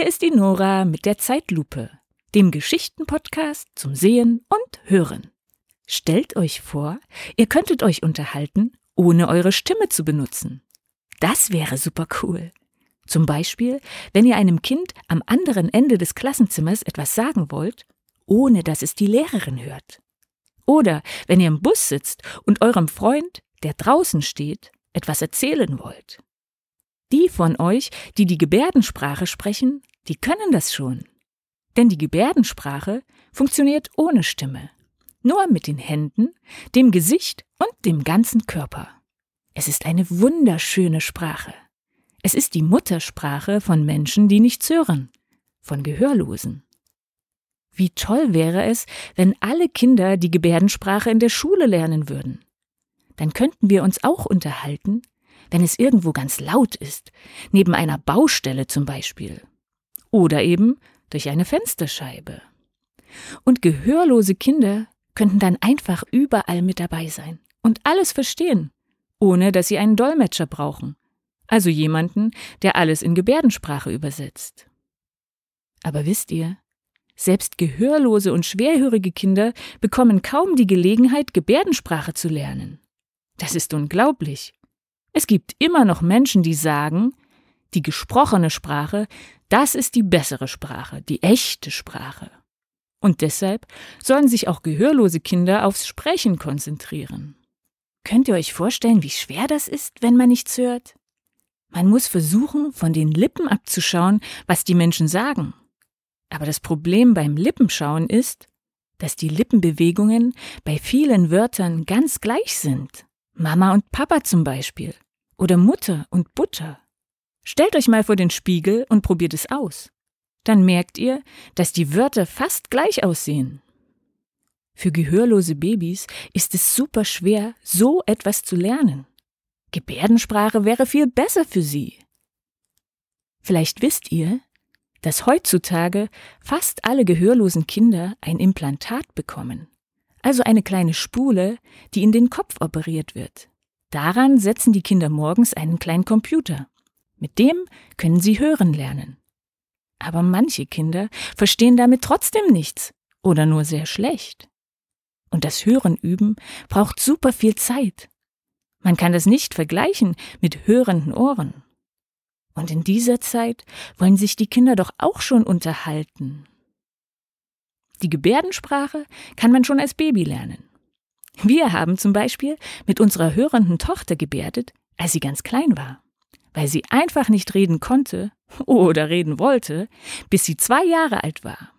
Hier ist die Nora mit der Zeitlupe, dem Geschichtenpodcast zum Sehen und Hören. Stellt euch vor, ihr könntet euch unterhalten, ohne eure Stimme zu benutzen. Das wäre super cool. Zum Beispiel, wenn ihr einem Kind am anderen Ende des Klassenzimmers etwas sagen wollt, ohne dass es die Lehrerin hört. Oder wenn ihr im Bus sitzt und eurem Freund, der draußen steht, etwas erzählen wollt. Die von euch, die die Gebärdensprache sprechen, die können das schon. Denn die Gebärdensprache funktioniert ohne Stimme. Nur mit den Händen, dem Gesicht und dem ganzen Körper. Es ist eine wunderschöne Sprache. Es ist die Muttersprache von Menschen, die nichts hören, von Gehörlosen. Wie toll wäre es, wenn alle Kinder die Gebärdensprache in der Schule lernen würden. Dann könnten wir uns auch unterhalten, wenn es irgendwo ganz laut ist, neben einer Baustelle zum Beispiel. Oder eben durch eine Fensterscheibe. Und gehörlose Kinder könnten dann einfach überall mit dabei sein und alles verstehen, ohne dass sie einen Dolmetscher brauchen, also jemanden, der alles in Gebärdensprache übersetzt. Aber wisst ihr, selbst gehörlose und schwerhörige Kinder bekommen kaum die Gelegenheit, Gebärdensprache zu lernen. Das ist unglaublich. Es gibt immer noch Menschen, die sagen, die gesprochene Sprache, das ist die bessere Sprache, die echte Sprache. Und deshalb sollen sich auch gehörlose Kinder aufs Sprechen konzentrieren. Könnt ihr euch vorstellen, wie schwer das ist, wenn man nichts hört? Man muss versuchen, von den Lippen abzuschauen, was die Menschen sagen. Aber das Problem beim Lippenschauen ist, dass die Lippenbewegungen bei vielen Wörtern ganz gleich sind. Mama und Papa zum Beispiel. Oder Mutter und Butter. Stellt euch mal vor den Spiegel und probiert es aus. Dann merkt ihr, dass die Wörter fast gleich aussehen. Für gehörlose Babys ist es super schwer, so etwas zu lernen. Gebärdensprache wäre viel besser für sie. Vielleicht wisst ihr, dass heutzutage fast alle gehörlosen Kinder ein Implantat bekommen, also eine kleine Spule, die in den Kopf operiert wird. Daran setzen die Kinder morgens einen kleinen Computer. Mit dem können sie hören lernen. Aber manche Kinder verstehen damit trotzdem nichts oder nur sehr schlecht. Und das Hören üben braucht super viel Zeit. Man kann das nicht vergleichen mit hörenden Ohren. Und in dieser Zeit wollen sich die Kinder doch auch schon unterhalten. Die Gebärdensprache kann man schon als Baby lernen. Wir haben zum Beispiel mit unserer hörenden Tochter gebärdet, als sie ganz klein war, weil sie einfach nicht reden konnte oder reden wollte, bis sie zwei Jahre alt war.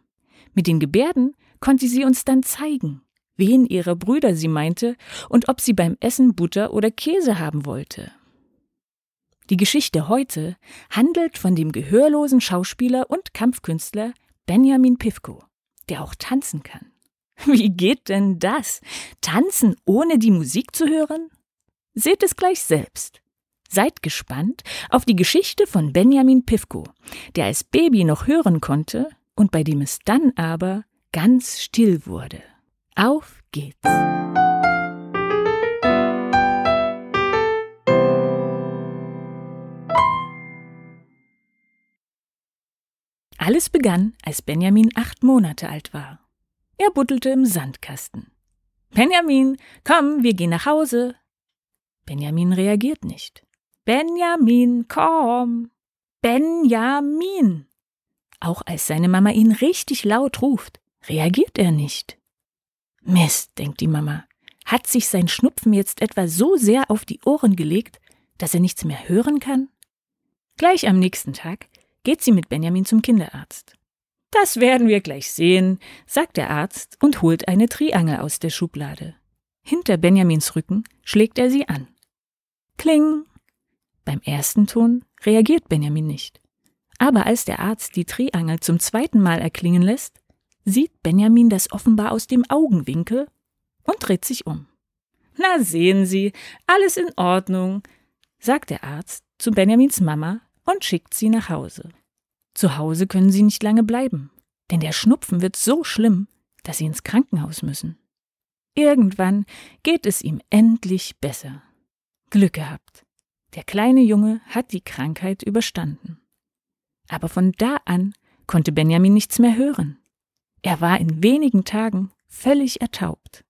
Mit den Gebärden konnte sie uns dann zeigen, wen ihrer Brüder sie meinte und ob sie beim Essen Butter oder Käse haben wollte. Die Geschichte heute handelt von dem gehörlosen Schauspieler und Kampfkünstler Benjamin Pivko, der auch tanzen kann. Wie geht denn das? Tanzen ohne die Musik zu hören? Seht es gleich selbst. Seid gespannt auf die Geschichte von Benjamin Pivko, der als Baby noch hören konnte und bei dem es dann aber ganz still wurde. Auf geht's! Alles begann, als Benjamin acht Monate alt war. Er buddelte im Sandkasten. Benjamin, komm, wir gehen nach Hause. Benjamin reagiert nicht. Benjamin, komm. Benjamin. Auch als seine Mama ihn richtig laut ruft, reagiert er nicht. Mist, denkt die Mama. Hat sich sein Schnupfen jetzt etwa so sehr auf die Ohren gelegt, dass er nichts mehr hören kann? Gleich am nächsten Tag geht sie mit Benjamin zum Kinderarzt. Das werden wir gleich sehen, sagt der Arzt und holt eine Triangel aus der Schublade. Hinter Benjamins Rücken schlägt er sie an. Kling! Beim ersten Ton reagiert Benjamin nicht. Aber als der Arzt die Triangel zum zweiten Mal erklingen lässt, sieht Benjamin das offenbar aus dem Augenwinkel und dreht sich um. Na sehen Sie, alles in Ordnung, sagt der Arzt zu Benjamins Mama und schickt sie nach Hause. Zu Hause können sie nicht lange bleiben, denn der Schnupfen wird so schlimm, dass sie ins Krankenhaus müssen. Irgendwann geht es ihm endlich besser. Glück gehabt. Der kleine Junge hat die Krankheit überstanden. Aber von da an konnte Benjamin nichts mehr hören. Er war in wenigen Tagen völlig ertaubt.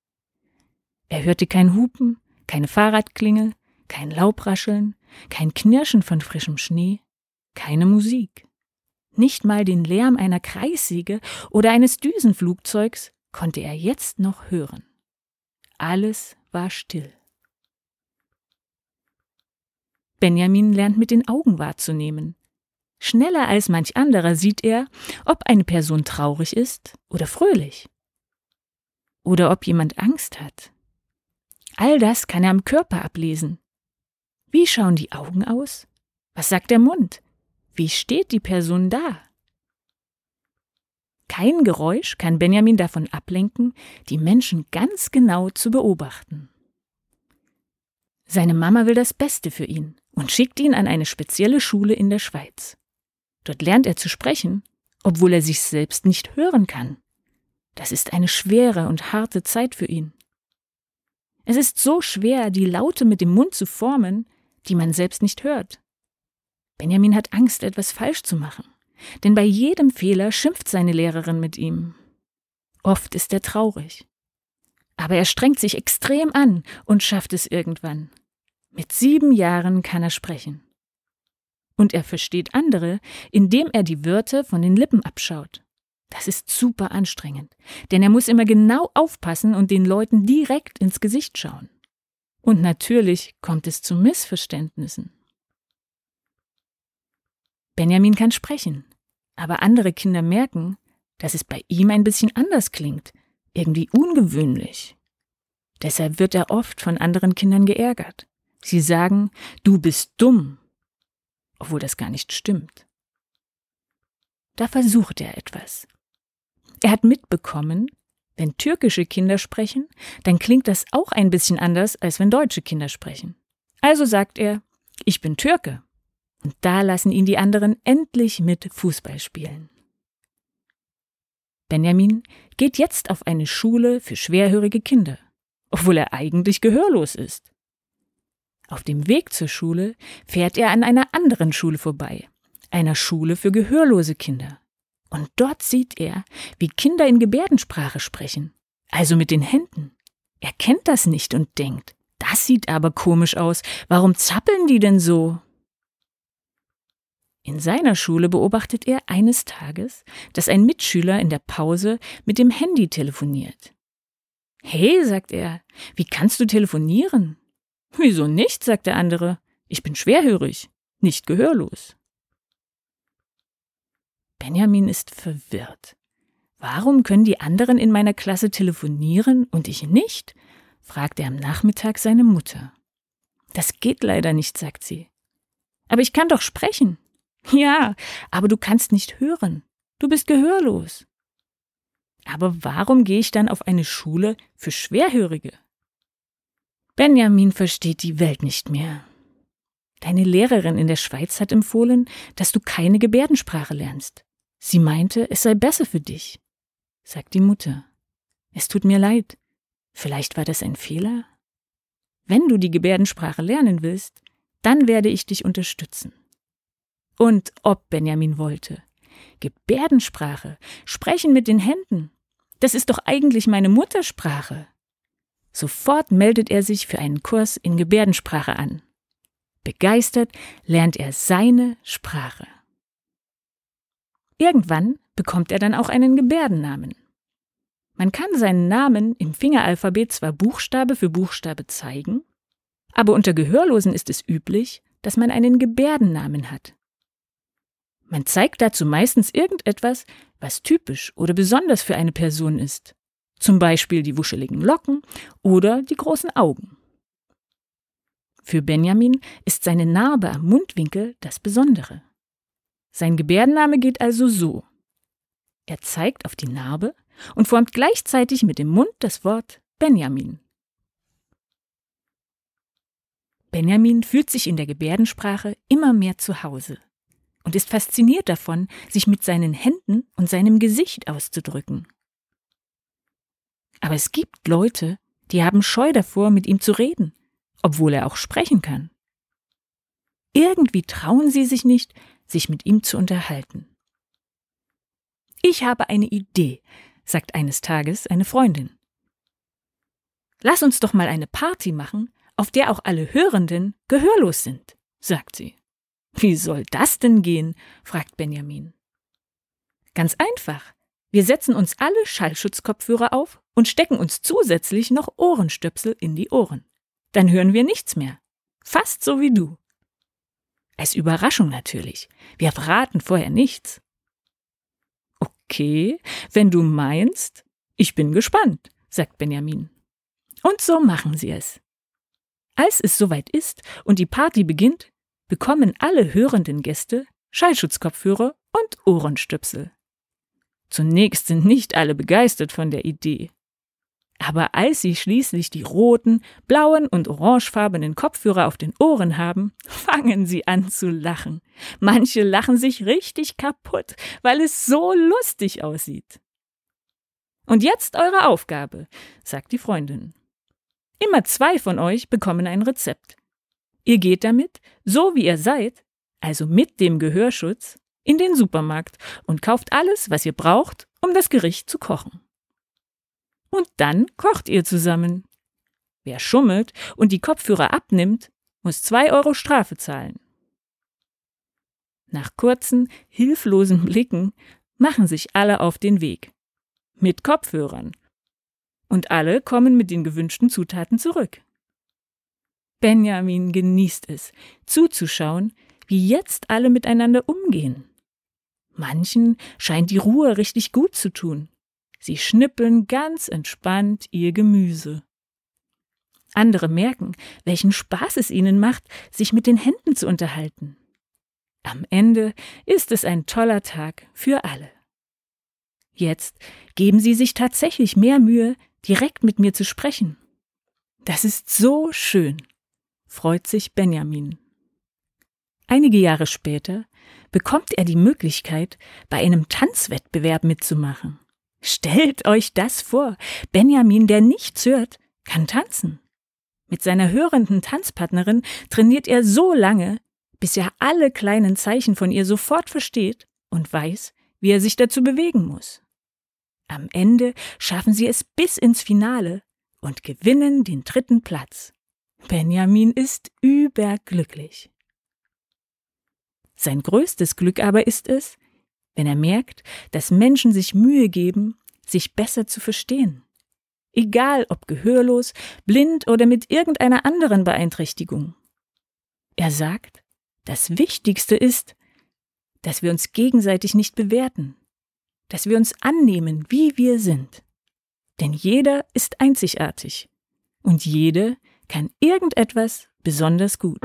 Er hörte kein Hupen, keine Fahrradklingel, kein Laubrascheln, kein Knirschen von frischem Schnee, keine Musik. Nicht mal den Lärm einer Kreissäge oder eines Düsenflugzeugs konnte er jetzt noch hören. Alles war still. Benjamin lernt mit den Augen wahrzunehmen. Schneller als manch anderer sieht er, ob eine Person traurig ist oder fröhlich. Oder ob jemand Angst hat. All das kann er am Körper ablesen. Wie schauen die Augen aus? Was sagt der Mund? Wie steht die Person da? Kein Geräusch kann Benjamin davon ablenken, die Menschen ganz genau zu beobachten. Seine Mama will das Beste für ihn und schickt ihn an eine spezielle Schule in der Schweiz. Dort lernt er zu sprechen, obwohl er sich selbst nicht hören kann. Das ist eine schwere und harte Zeit für ihn. Es ist so schwer, die Laute mit dem Mund zu formen, die man selbst nicht hört. Benjamin hat Angst, etwas falsch zu machen, denn bei jedem Fehler schimpft seine Lehrerin mit ihm. Oft ist er traurig. Aber er strengt sich extrem an und schafft es irgendwann. Mit sieben Jahren kann er sprechen. Und er versteht andere, indem er die Wörter von den Lippen abschaut. Das ist super anstrengend, denn er muss immer genau aufpassen und den Leuten direkt ins Gesicht schauen. Und natürlich kommt es zu Missverständnissen. Benjamin kann sprechen, aber andere Kinder merken, dass es bei ihm ein bisschen anders klingt, irgendwie ungewöhnlich. Deshalb wird er oft von anderen Kindern geärgert. Sie sagen, du bist dumm, obwohl das gar nicht stimmt. Da versucht er etwas. Er hat mitbekommen, wenn türkische Kinder sprechen, dann klingt das auch ein bisschen anders, als wenn deutsche Kinder sprechen. Also sagt er, ich bin Türke. Und da lassen ihn die anderen endlich mit Fußball spielen. Benjamin geht jetzt auf eine Schule für schwerhörige Kinder, obwohl er eigentlich gehörlos ist. Auf dem Weg zur Schule fährt er an einer anderen Schule vorbei, einer Schule für gehörlose Kinder. Und dort sieht er, wie Kinder in Gebärdensprache sprechen, also mit den Händen. Er kennt das nicht und denkt, das sieht aber komisch aus, warum zappeln die denn so? In seiner Schule beobachtet er eines Tages, dass ein Mitschüler in der Pause mit dem Handy telefoniert. Hey, sagt er, wie kannst du telefonieren? Wieso nicht? sagt der andere. Ich bin schwerhörig, nicht gehörlos. Benjamin ist verwirrt. Warum können die anderen in meiner Klasse telefonieren und ich nicht? fragt er am Nachmittag seine Mutter. Das geht leider nicht, sagt sie. Aber ich kann doch sprechen. Ja, aber du kannst nicht hören. Du bist gehörlos. Aber warum gehe ich dann auf eine Schule für Schwerhörige? Benjamin versteht die Welt nicht mehr. Deine Lehrerin in der Schweiz hat empfohlen, dass du keine Gebärdensprache lernst. Sie meinte, es sei besser für dich, sagt die Mutter. Es tut mir leid. Vielleicht war das ein Fehler? Wenn du die Gebärdensprache lernen willst, dann werde ich dich unterstützen. Und ob Benjamin wollte. Gebärdensprache, sprechen mit den Händen. Das ist doch eigentlich meine Muttersprache. Sofort meldet er sich für einen Kurs in Gebärdensprache an. Begeistert lernt er seine Sprache. Irgendwann bekommt er dann auch einen Gebärdennamen. Man kann seinen Namen im Fingeralphabet zwar Buchstabe für Buchstabe zeigen, aber unter Gehörlosen ist es üblich, dass man einen Gebärdennamen hat. Man zeigt dazu meistens irgendetwas, was typisch oder besonders für eine Person ist zum Beispiel die wuscheligen Locken oder die großen Augen. Für Benjamin ist seine Narbe am Mundwinkel das Besondere. Sein Gebärdenname geht also so. Er zeigt auf die Narbe und formt gleichzeitig mit dem Mund das Wort Benjamin. Benjamin fühlt sich in der Gebärdensprache immer mehr zu Hause und ist fasziniert davon, sich mit seinen Händen und seinem Gesicht auszudrücken. Aber es gibt Leute, die haben Scheu davor, mit ihm zu reden, obwohl er auch sprechen kann. Irgendwie trauen sie sich nicht, sich mit ihm zu unterhalten. Ich habe eine Idee, sagt eines Tages eine Freundin. Lass uns doch mal eine Party machen, auf der auch alle Hörenden gehörlos sind, sagt sie. Wie soll das denn gehen? fragt Benjamin. Ganz einfach. Wir setzen uns alle Schallschutzkopfhörer auf und stecken uns zusätzlich noch Ohrenstöpsel in die Ohren. Dann hören wir nichts mehr. Fast so wie du. Als Überraschung natürlich. Wir verraten vorher nichts. Okay, wenn du meinst, ich bin gespannt, sagt Benjamin. Und so machen sie es. Als es soweit ist und die Party beginnt, bekommen alle hörenden Gäste Schallschutzkopfhörer und Ohrenstöpsel. Zunächst sind nicht alle begeistert von der Idee. Aber als sie schließlich die roten, blauen und orangefarbenen Kopfhörer auf den Ohren haben, fangen sie an zu lachen. Manche lachen sich richtig kaputt, weil es so lustig aussieht. Und jetzt eure Aufgabe, sagt die Freundin. Immer zwei von euch bekommen ein Rezept. Ihr geht damit, so wie ihr seid, also mit dem Gehörschutz, in den Supermarkt und kauft alles, was ihr braucht, um das Gericht zu kochen. Und dann kocht ihr zusammen. Wer schummelt und die Kopfhörer abnimmt, muss zwei Euro Strafe zahlen. Nach kurzen, hilflosen Blicken machen sich alle auf den Weg. Mit Kopfhörern. Und alle kommen mit den gewünschten Zutaten zurück. Benjamin genießt es, zuzuschauen, wie jetzt alle miteinander umgehen. Manchen scheint die Ruhe richtig gut zu tun. Sie schnippeln ganz entspannt ihr Gemüse. Andere merken, welchen Spaß es ihnen macht, sich mit den Händen zu unterhalten. Am Ende ist es ein toller Tag für alle. Jetzt geben Sie sich tatsächlich mehr Mühe, direkt mit mir zu sprechen. Das ist so schön, freut sich Benjamin. Einige Jahre später bekommt er die Möglichkeit, bei einem Tanzwettbewerb mitzumachen. Stellt euch das vor. Benjamin, der nichts hört, kann tanzen. Mit seiner hörenden Tanzpartnerin trainiert er so lange, bis er alle kleinen Zeichen von ihr sofort versteht und weiß, wie er sich dazu bewegen muss. Am Ende schaffen sie es bis ins Finale und gewinnen den dritten Platz. Benjamin ist überglücklich. Sein größtes Glück aber ist es, wenn er merkt, dass Menschen sich Mühe geben, sich besser zu verstehen. Egal ob gehörlos, blind oder mit irgendeiner anderen Beeinträchtigung. Er sagt, das Wichtigste ist, dass wir uns gegenseitig nicht bewerten, dass wir uns annehmen, wie wir sind. Denn jeder ist einzigartig und jede kann irgendetwas besonders gut.